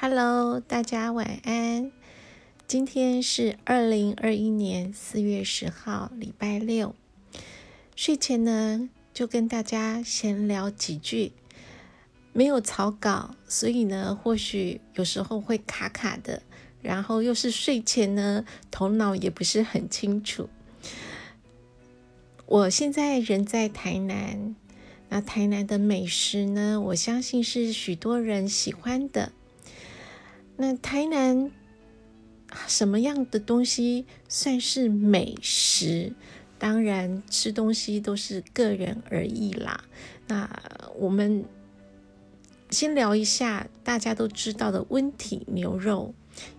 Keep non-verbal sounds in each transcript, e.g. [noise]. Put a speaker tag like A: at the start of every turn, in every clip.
A: Hello，大家晚安。今天是二零二一年四月十号，礼拜六。睡前呢，就跟大家闲聊几句。没有草稿，所以呢，或许有时候会卡卡的。然后又是睡前呢，头脑也不是很清楚。我现在人在台南，那台南的美食呢，我相信是许多人喜欢的。那台南什么样的东西算是美食？当然，吃东西都是个人而异啦。那我们先聊一下大家都知道的温体牛肉，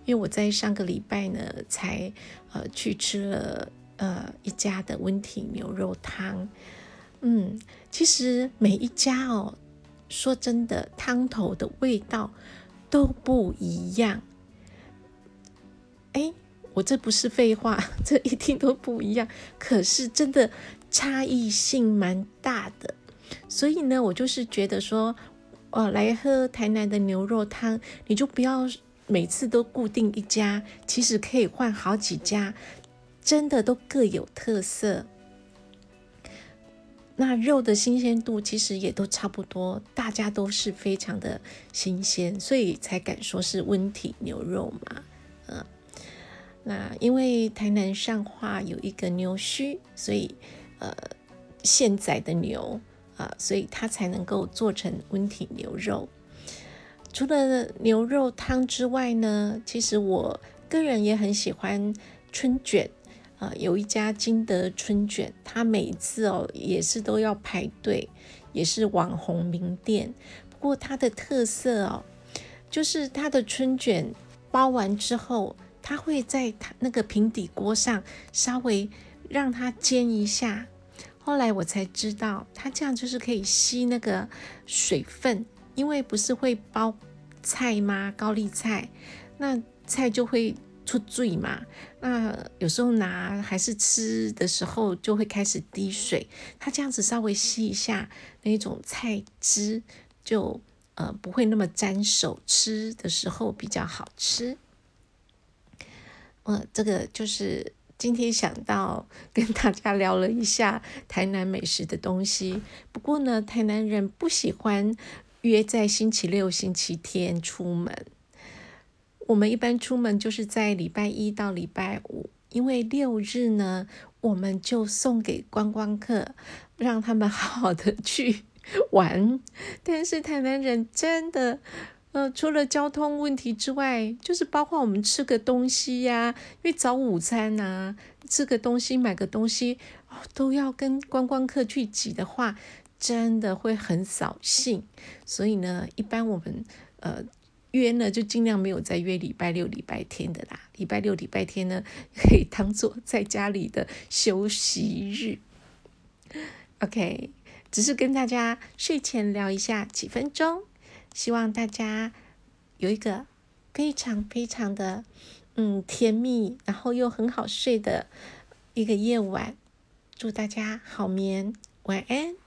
A: 因为我在上个礼拜呢才呃去吃了呃一家的温体牛肉汤。嗯，其实每一家哦，说真的，汤头的味道。都不一样，哎，我这不是废话，[laughs] 这一定都不一样。可是真的差异性蛮大的，所以呢，我就是觉得说，哦，来喝台南的牛肉汤，你就不要每次都固定一家，其实可以换好几家，真的都各有特色。那肉的新鲜度其实也都差不多，大家都是非常的新鲜，所以才敢说是温体牛肉嘛。嗯，那因为台南上化有一个牛墟，所以呃现宰的牛啊，所以它才能够做成温体牛肉。除了牛肉汤之外呢，其实我个人也很喜欢春卷。啊，有一家金德春卷，它每次哦也是都要排队，也是网红名店。不过它的特色哦，就是它的春卷包完之后，它会在它那个平底锅上稍微让它煎一下。后来我才知道，它这样就是可以吸那个水分，因为不是会包菜吗？高丽菜，那菜就会。出罪嘛？那有时候拿还是吃的时候就会开始滴水，它这样子稍微吸一下那种菜汁，就呃不会那么沾手，吃的时候比较好吃。呃，这个就是今天想到跟大家聊了一下台南美食的东西。不过呢，台南人不喜欢约在星期六、星期天出门。我们一般出门就是在礼拜一到礼拜五，因为六日呢，我们就送给观光客，让他们 [laughs] 好好的去玩。但是台南人真的，呃，除了交通问题之外，就是包括我们吃个东西呀，因为早午餐呐，吃个东西、买个东西，哦都要跟观光客去挤的话，真的会很扫兴。所以呢，一般我们呃。约呢，就尽量没有再约礼拜六、礼拜天的啦。礼拜六、礼拜天呢，可以当做在家里的休息日。OK，只是跟大家睡前聊一下几分钟，希望大家有一个非常非常的嗯甜蜜，然后又很好睡的一个夜晚。祝大家好眠，晚安。